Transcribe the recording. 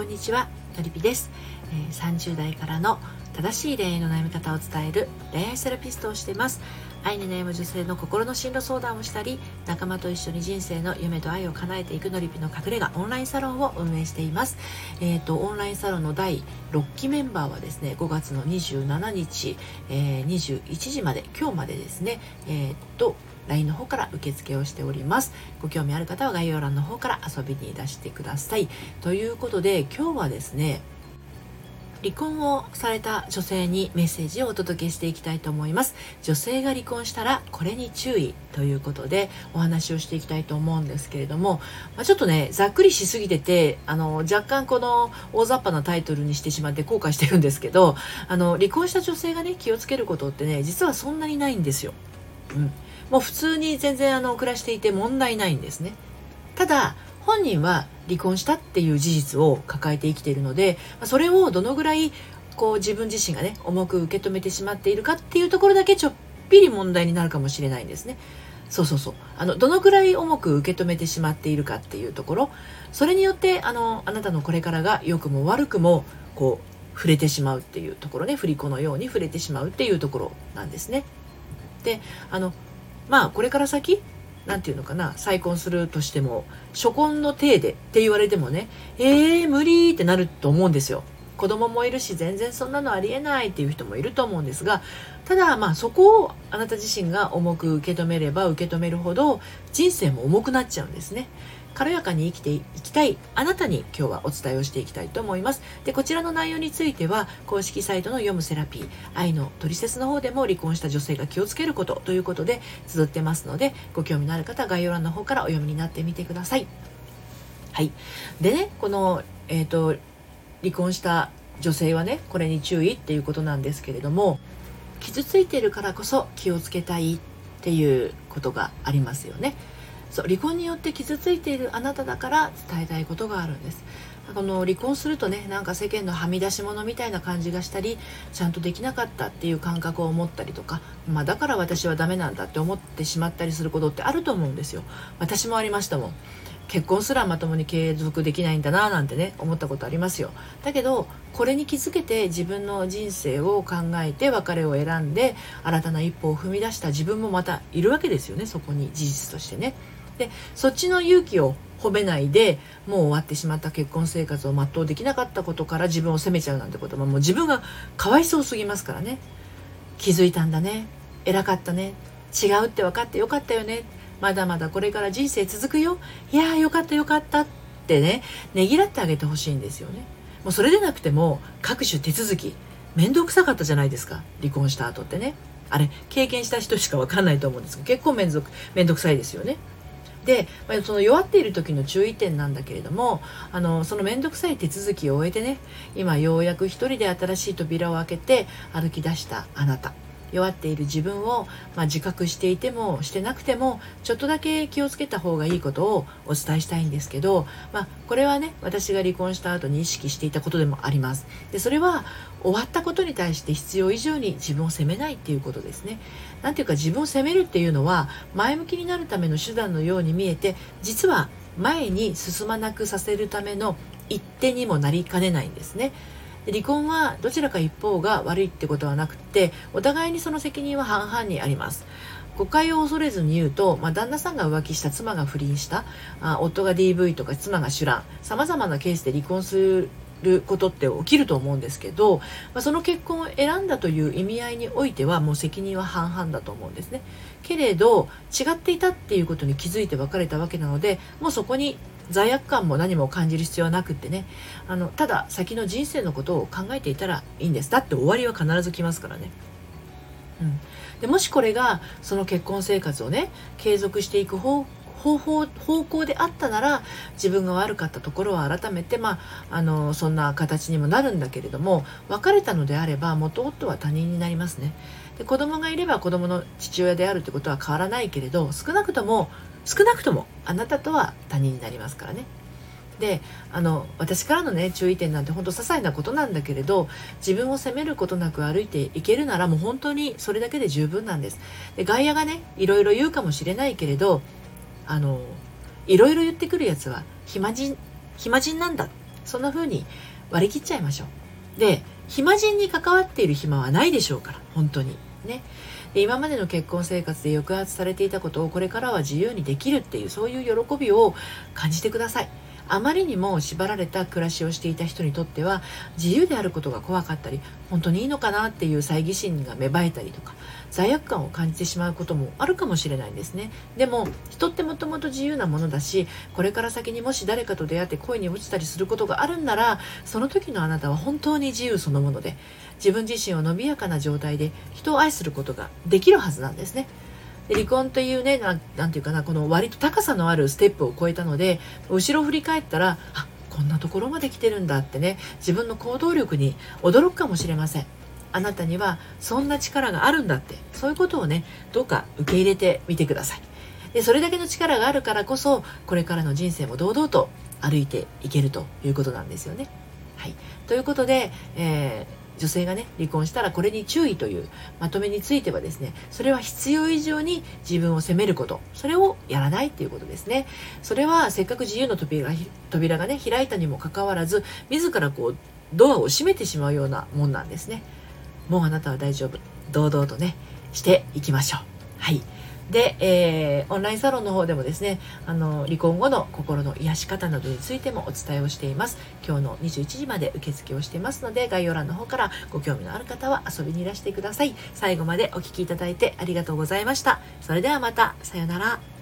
こんにちはのりぴです、え、30代からの正しい恋愛の悩み方を伝える恋愛セラピストをしています。愛に悩む女性の心の進路相談をしたり仲間と一緒に人生の夢と愛を叶えていくのりぴの隠れ家オンラインサロンを運営しています。えっ、ー、とオンラインサロンの第6期メンバーはですね5月の27日、えー、21時まで今日までですねえっ、ー、と LINE の方から受付をしております。ご興味ある方は概要欄の方から遊びにいらしてください。ということで今日はですね離婚をされた女性にメッセージをお届けしていきたいと思います。女性が離婚したらこれに注意ということでお話をしていきたいと思うんですけれども、まあ、ちょっとねざっくりしすぎててあの若干この大雑把なタイトルにしてしまって後悔してるんですけどあの離婚した女性がね気をつけることってね実はそんなにないんですよ。うん。もう普通に全然あの暮らしていて問題ないんですね。ただ本人は離婚したっていう事実を抱えて生きているのでそれをどのぐらいこう自分自身がね重く受け止めてしまっているかっていうところだけちょっぴり問題になるかもしれないんですね。そうそうそう。あのどのぐらい重く受け止めてしまっているかっていうところ。それによってあのあなたのこれからが良くも悪くもこう触れてしまうっていうところね。振り子のように触れてしまうっていうところなんですね。であのまあこれから先何て言うのかな再婚するとしても初婚の体でって言われてもねえー、無理ってなると思うんですよ。子供もいるし全然そんなのありえないっていう人もいると思うんですがただまあそこをあなた自身が重く受け止めれば受け止めるほど人生も重くなっちゃうんですね。軽やかに生きていきたい。あなたに今日はお伝えをしていきたいと思います。でこちらの内容については公式サイトの読むセラピー愛のトリセツの方でも離婚した女性が気をつけることということで綴ってますのでご興味のある方は概要欄の方からお読みになってみてください。はい。でねこのえっ、ー、と離婚した女性はねこれに注意っていうことなんですけれども傷ついているからこそ気をつけたいっていうことがありますよね。そう離婚によって傷ついているあなただから伝えたいことがあるんです。この離婚するとねなんか世間のはみ出し物みたいな感じがしたりちゃんとできなかったっていう感覚を持ったりとか、まあ、だから私はダメなんだって思ってしまったりすることってあると思うんですよ。私もありましたもん。結婚すらまともに継続できないんだななんてね思ったことありますよ。だけどこれに気づけて自分の人生を考えて別れを選んで新たな一歩を踏み出した自分もまたいるわけですよねそこに事実としてね。でそっちの勇気を褒めないでもう終わってしまった結婚生活を全うできなかったことから自分を責めちゃうなんてことももう自分がかわいそうすぎますからね。気づいたんだね。偉かったね。違うって分かってよかったよね。まだまだこれから人生続くよ。いやーよかったよかったってね。ねぎらってあげてほしいんですよね。もうそれでなくても各種手続き。面倒くさかったじゃないですか。離婚した後ってね。あれ経験した人しか分かんないと思うんですけど結構面倒面倒くさいですよね。で、まあ、その弱っている時の注意点なんだけれどもあのその面倒くさい手続きを終えてね今ようやく一人で新しい扉を開けて歩き出したあなた。弱っている自分を、まあ、自覚していてもしてなくてもちょっとだけ気をつけた方がいいことをお伝えしたいんですけど、まあ、これはね私が離婚した後に意識していたことでもあります。でそれは終わったことに対して必要以上に自分を責めないっていうことですね。なんていうか自分を責めるっていうのは前向きになるための手段のように見えて実は前に進まなくさせるための一手にもなりかねないんですね。で離婚はどちらか一方が悪いってことはなくてお互いにその責任は半々にあります。誤解を恐れずに言うと、まあ、旦那さんが浮気した妻が不倫したあ夫が DV とか妻が酒乱さまざまなケースで離婚するることって起きると思うんですけど、まあ、その結婚を選んだという意味合いにおいてはもう責任は半々だと思うんですね。けれど違っていたっていうことに気づいて別れたわけなのでもうそこに罪悪感も何も感じる必要はなくってね。あのただ先の人生のことを考えていたらいいんです。だって終わりは必ず来ますからね。うん、でもしこれがその結婚生活をね継続していく方方法方向であったなら自分が悪かったところは改めて、まあ、あのそんな形にもなるんだけれども別れたのであれば元夫は他人になりますねで子供がいれば子供の父親であるってことは変わらないけれど少なくとも少なくともあなたとは他人になりますからね。であの私からのね注意点なんて本当些細なことなんだけれど自分を責めることなく歩いていけるならもう本当にそれだけで十分なんです。で外野がねいろいろ言うかもしれないけれどあのいろいろ言ってくるやつは暇人暇人なんだ。そんな風に割り切っちゃいましょう。で暇人に関わっている暇はないでしょうから本当に。ね。で今までの結婚生活で抑圧されていたことをこれからは自由にできるっていうそういう喜びを感じてください。あまりにも縛られた暮らしをしていた人にとっては自由であることが怖かったり本当にいいのかなっていう猜疑心が芽生えたりとか罪悪感を感じてしまうこともあるかもしれないんですね。でも人ってもともと自由なものだしこれから先にもし誰かと出会って恋に落ちたりすることがあるんならその時のあなたは本当に自由そのもので自分自身を伸びやかな状態で人を愛することができるはずなんですね。で離婚というねななんていうかなこの割と高さのあるステップを超えたので後ろ振り返ったらあこんなところまで来てるんだってね自分の行動力に驚くかもしれません。あなたにはそんな力があるんだってそういうことをねどうか受け入れてみてください。でそれだけの力があるからこそこれからの人生も堂々と歩いていけるということなんですよね。はい、ということで、えー女性がね離婚したらこれに注意というまとめについてはですねそれは必要以上に自分を責めること。それをやらないっていうことですね。それはせっかく自由の扉扉がね開いたにもかかわらず自らこうドアを閉めてしまうようなもんなんですね。もうあなたは大丈夫。堂々とねしていきましょう。はい。で、えー、オンラインサロンの方でもですねあの離婚後の心の癒し方などについてもお伝えをしています。今日の21時まで受付をしていますので概要欄の方からご興味のある方は遊びにいらしてください。最後までお聴きいただいてありがとうございました。それではまた。さようなら。